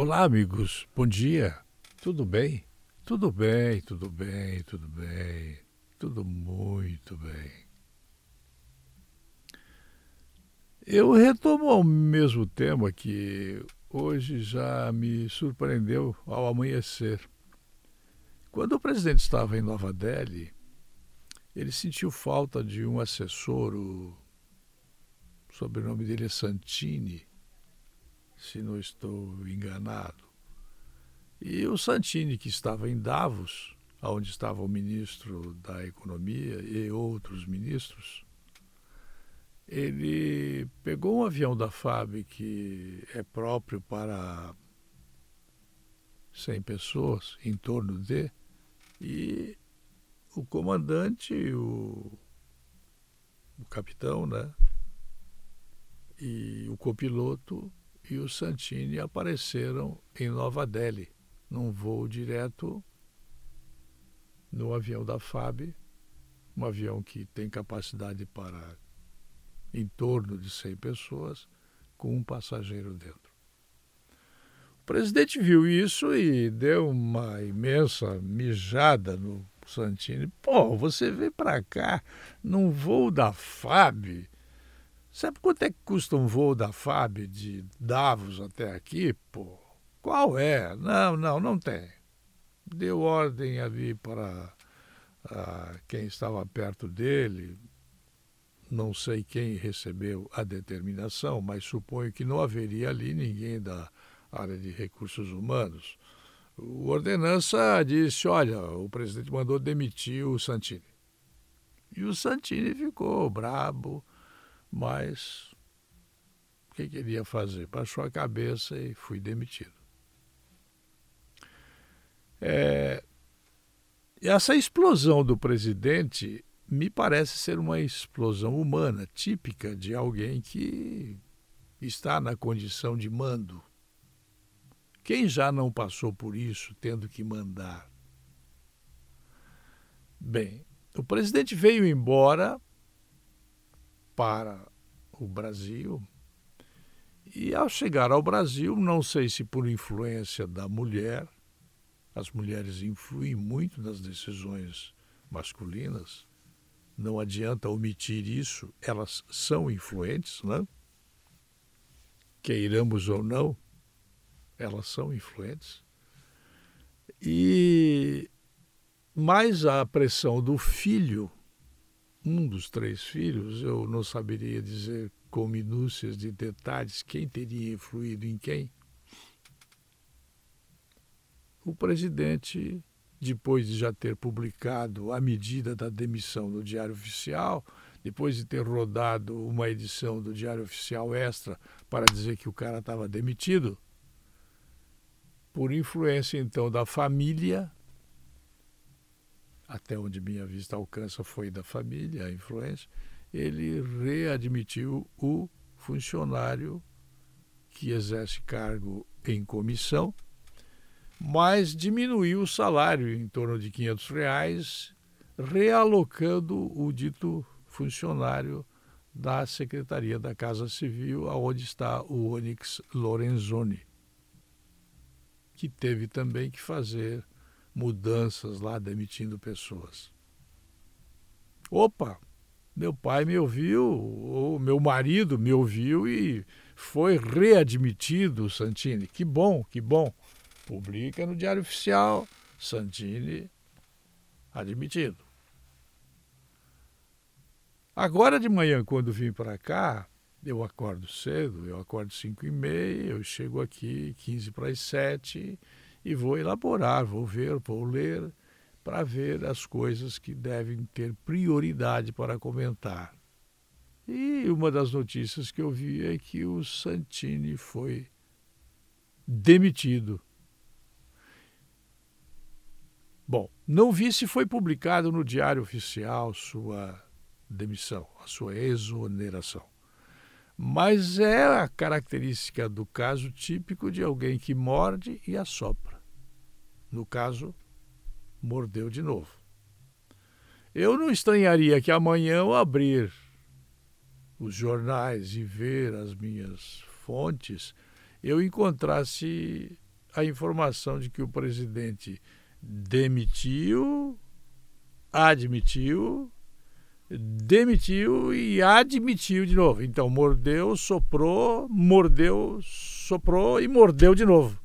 Olá, amigos. Bom dia. Tudo bem? Tudo bem, tudo bem, tudo bem. Tudo muito bem. Eu retomo ao mesmo tema que hoje já me surpreendeu ao amanhecer. Quando o presidente estava em Nova Delhi, ele sentiu falta de um assessor, o sobrenome dele é Santini, se não estou enganado. E o Santini, que estava em Davos, onde estava o ministro da Economia e outros ministros, ele pegou um avião da FAB que é próprio para 100 pessoas, em torno de, e o comandante, o, o capitão, né? E o copiloto e o Santini apareceram em Nova Delhi, num voo direto no avião da FAB, um avião que tem capacidade para em torno de 100 pessoas, com um passageiro dentro. O presidente viu isso e deu uma imensa mijada no Santini. Pô, você vem para cá num voo da FAB Sabe quanto é que custa um voo da FAB de Davos até aqui? Pô, qual é? Não, não, não tem. Deu ordem ali para uh, quem estava perto dele, não sei quem recebeu a determinação, mas suponho que não haveria ali ninguém da área de recursos humanos. O ordenança disse: olha, o presidente mandou demitir o Santini. E o Santini ficou brabo mas o que queria fazer? Baixou a cabeça e fui demitido. É, essa explosão do presidente me parece ser uma explosão humana, típica de alguém que está na condição de mando. Quem já não passou por isso, tendo que mandar? Bem, o presidente veio embora para o Brasil. E ao chegar ao Brasil, não sei se por influência da mulher, as mulheres influem muito nas decisões masculinas, não adianta omitir isso, elas são influentes, né? Queiramos ou não, elas são influentes. E mais a pressão do filho um dos três filhos, eu não saberia dizer com minúcias de detalhes quem teria influído em quem. O presidente, depois de já ter publicado a medida da demissão no Diário Oficial, depois de ter rodado uma edição do Diário Oficial extra para dizer que o cara estava demitido, por influência então da família, até onde minha vista alcança foi da família, a influência, ele readmitiu o funcionário que exerce cargo em comissão, mas diminuiu o salário em torno de 500 reais, realocando o dito funcionário da Secretaria da Casa Civil, aonde está o Onyx Lorenzoni, que teve também que fazer mudanças lá, demitindo pessoas. Opa, meu pai me ouviu, ou meu marido me ouviu e foi readmitido, Santini. Que bom, que bom. Publica no Diário Oficial, Santini admitido. Agora de manhã, quando vim para cá, eu acordo cedo, eu acordo cinco e meia, eu chego aqui 15 para as sete e vou elaborar, vou ver, vou ler, para ver as coisas que devem ter prioridade para comentar. E uma das notícias que eu vi é que o Santini foi demitido. Bom, não vi se foi publicado no Diário Oficial sua demissão, a sua exoneração. Mas é a característica do caso típico de alguém que morde e assopra. No caso, mordeu de novo. Eu não estranharia que amanhã ao abrir os jornais e ver as minhas fontes, eu encontrasse a informação de que o presidente demitiu, admitiu, demitiu e admitiu de novo. Então, mordeu, soprou, mordeu, soprou e mordeu de novo.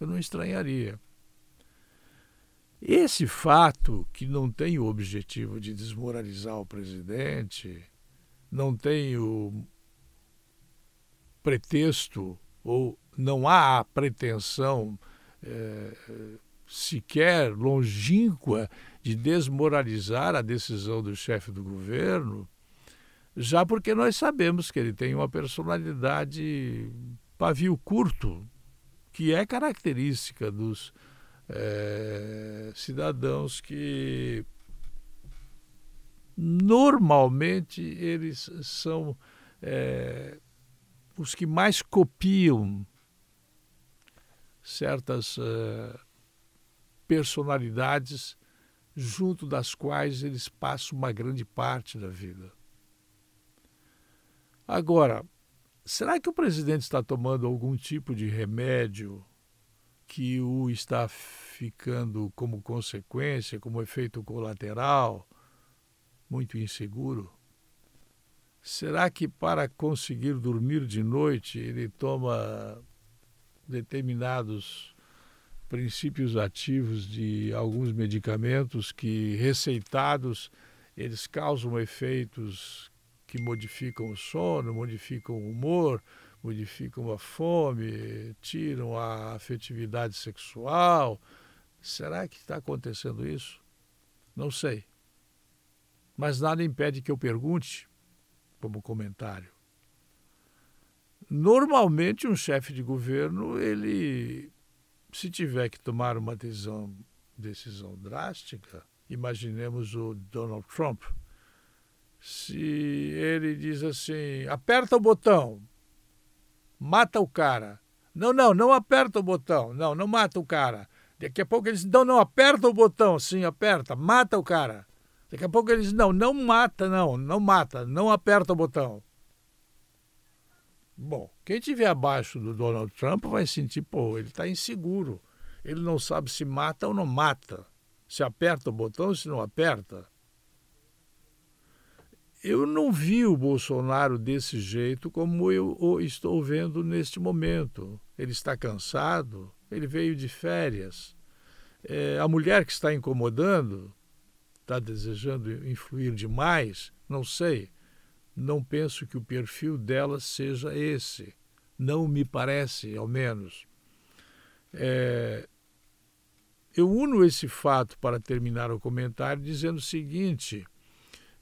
Eu não estranharia. Esse fato, que não tem o objetivo de desmoralizar o presidente, não tem o pretexto ou não há a pretensão é, sequer longínqua de desmoralizar a decisão do chefe do governo, já porque nós sabemos que ele tem uma personalidade pavio curto, que é característica dos é, cidadãos que normalmente eles são é, os que mais copiam certas uh, personalidades junto das quais eles passam uma grande parte da vida. Agora, será que o presidente está tomando algum tipo de remédio que o está ficando como consequência, como efeito colateral, muito inseguro? Será que para conseguir dormir de noite ele toma determinados princípios ativos de alguns medicamentos que receitados eles causam efeitos que modificam o sono, modificam o humor, modificam a fome, tiram a afetividade sexual. Será que está acontecendo isso? Não sei. Mas nada impede que eu pergunte, como comentário. Normalmente um chefe de governo, ele se tiver que tomar uma decisão, decisão drástica, imaginemos o Donald Trump, se ele diz assim, aperta o botão, mata o cara. Não, não, não aperta o botão. Não, não mata o cara. Daqui a pouco eles não, não aperta o botão. Sim, aperta, mata o cara. Daqui a pouco eles não, não mata, não, não mata, não aperta o botão. Bom, quem estiver abaixo do Donald Trump vai sentir, pô, ele está inseguro. Ele não sabe se mata ou não mata. Se aperta o botão ou se não aperta. Eu não vi o Bolsonaro desse jeito como eu o estou vendo neste momento. Ele está cansado, ele veio de férias. É, a mulher que está incomodando, está desejando influir demais, não sei. Não penso que o perfil dela seja esse. Não me parece, ao menos. É, eu uno esse fato para terminar o comentário dizendo o seguinte: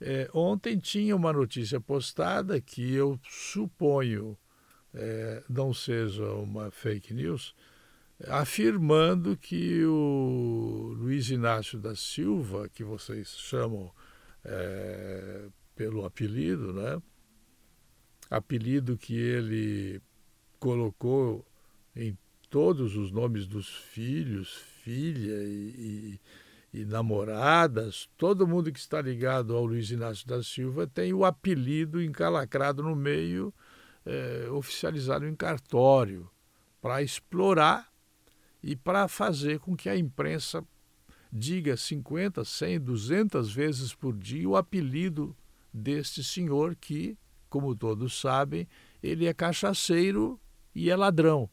é, ontem tinha uma notícia postada que eu suponho é, não seja uma fake news, afirmando que o Luiz Inácio da Silva, que vocês chamam é, pelo apelido, né? Apelido que ele colocou em todos os nomes dos filhos, filha e, e, e, namoradas, todo mundo que está ligado ao Luiz Inácio da Silva tem o apelido encalacrado no meio, é, oficializado em cartório, para explorar e para fazer com que a imprensa diga 50, 100, 200 vezes por dia o apelido deste senhor que, como todos sabem, ele é cachaceiro e é ladrão.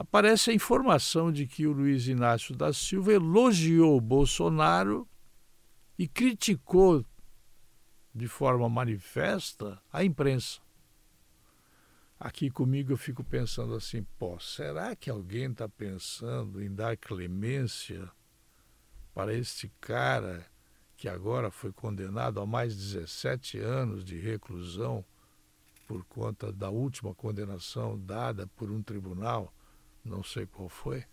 Aparece a informação de que o Luiz Inácio da Silva elogiou Bolsonaro e criticou de forma manifesta a imprensa. Aqui comigo eu fico pensando assim, pô, será que alguém está pensando em dar clemência para este cara que agora foi condenado a mais 17 anos de reclusão por conta da última condenação dada por um tribunal, não sei qual foi.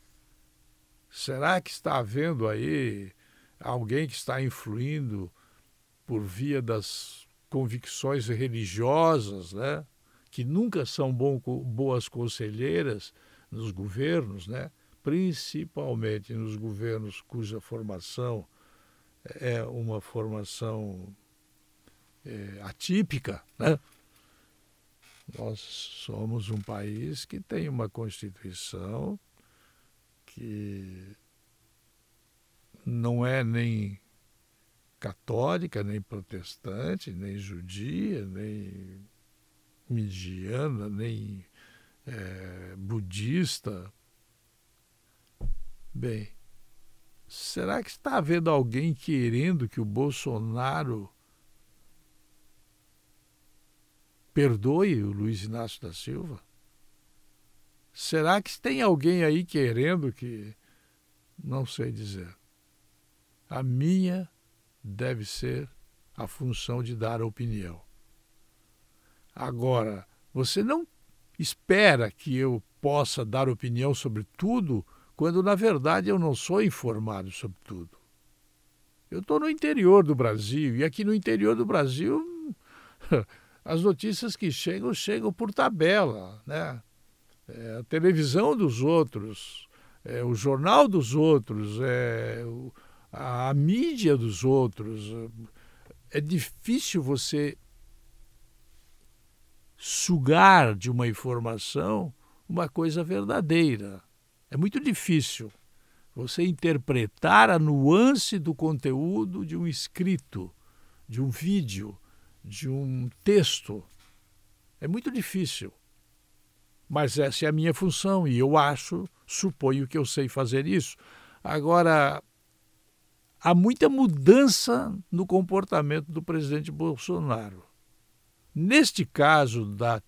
Será que está havendo aí alguém que está influindo por via das convicções religiosas, né? que nunca são bom, boas conselheiras nos governos, né? principalmente nos governos cuja formação é uma formação é, atípica, né? Nós somos um país que tem uma Constituição que não é nem católica, nem protestante, nem judia, nem midiana, nem é, budista. Bem, será que está havendo alguém querendo que o Bolsonaro perdoe o Luiz Inácio da Silva? Será que tem alguém aí querendo que. Não sei dizer. A minha deve ser a função de dar opinião. Agora, você não espera que eu possa dar opinião sobre tudo, quando na verdade eu não sou informado sobre tudo. Eu estou no interior do Brasil e aqui no interior do Brasil as notícias que chegam chegam por tabela, né? É a televisão dos outros, é o jornal dos outros, é a, a mídia dos outros. É difícil você sugar de uma informação uma coisa verdadeira. É muito difícil você interpretar a nuance do conteúdo de um escrito, de um vídeo, de um texto. É muito difícil. Mas essa é a minha função e eu acho, suponho que eu sei fazer isso. Agora, há muita mudança no comportamento do presidente Bolsonaro. Neste caso da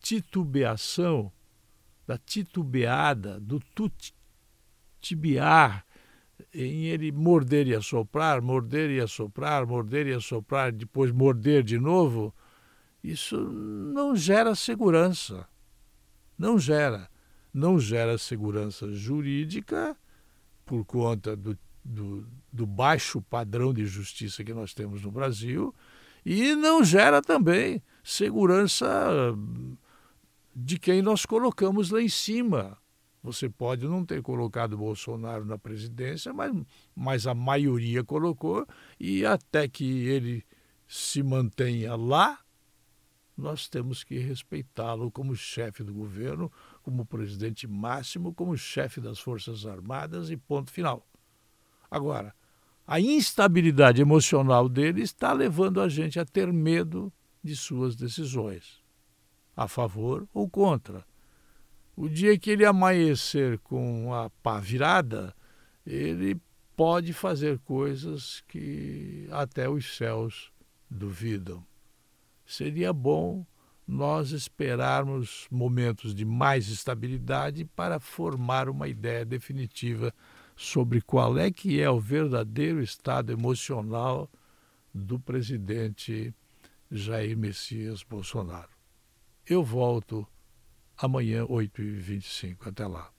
titubeação, da titubeada, do tutibiar, em ele morder e assoprar, morder e assoprar, morder e assoprar, depois morder de novo, isso não gera segurança. Não gera. Não gera segurança jurídica por conta do, do, do baixo padrão de justiça que nós temos no Brasil e não gera também segurança de quem nós colocamos lá em cima. Você pode não ter colocado Bolsonaro na presidência, mas, mas a maioria colocou, e até que ele se mantenha lá, nós temos que respeitá-lo como chefe do governo, como presidente máximo, como chefe das Forças Armadas e ponto final. Agora, a instabilidade emocional dele está levando a gente a ter medo de suas decisões, a favor ou contra. O dia que ele amanhecer com a pá virada, ele pode fazer coisas que até os céus duvidam. Seria bom nós esperarmos momentos de mais estabilidade para formar uma ideia definitiva sobre qual é que é o verdadeiro estado emocional do presidente Jair Messias Bolsonaro. Eu volto amanhã, 8h25. Até lá.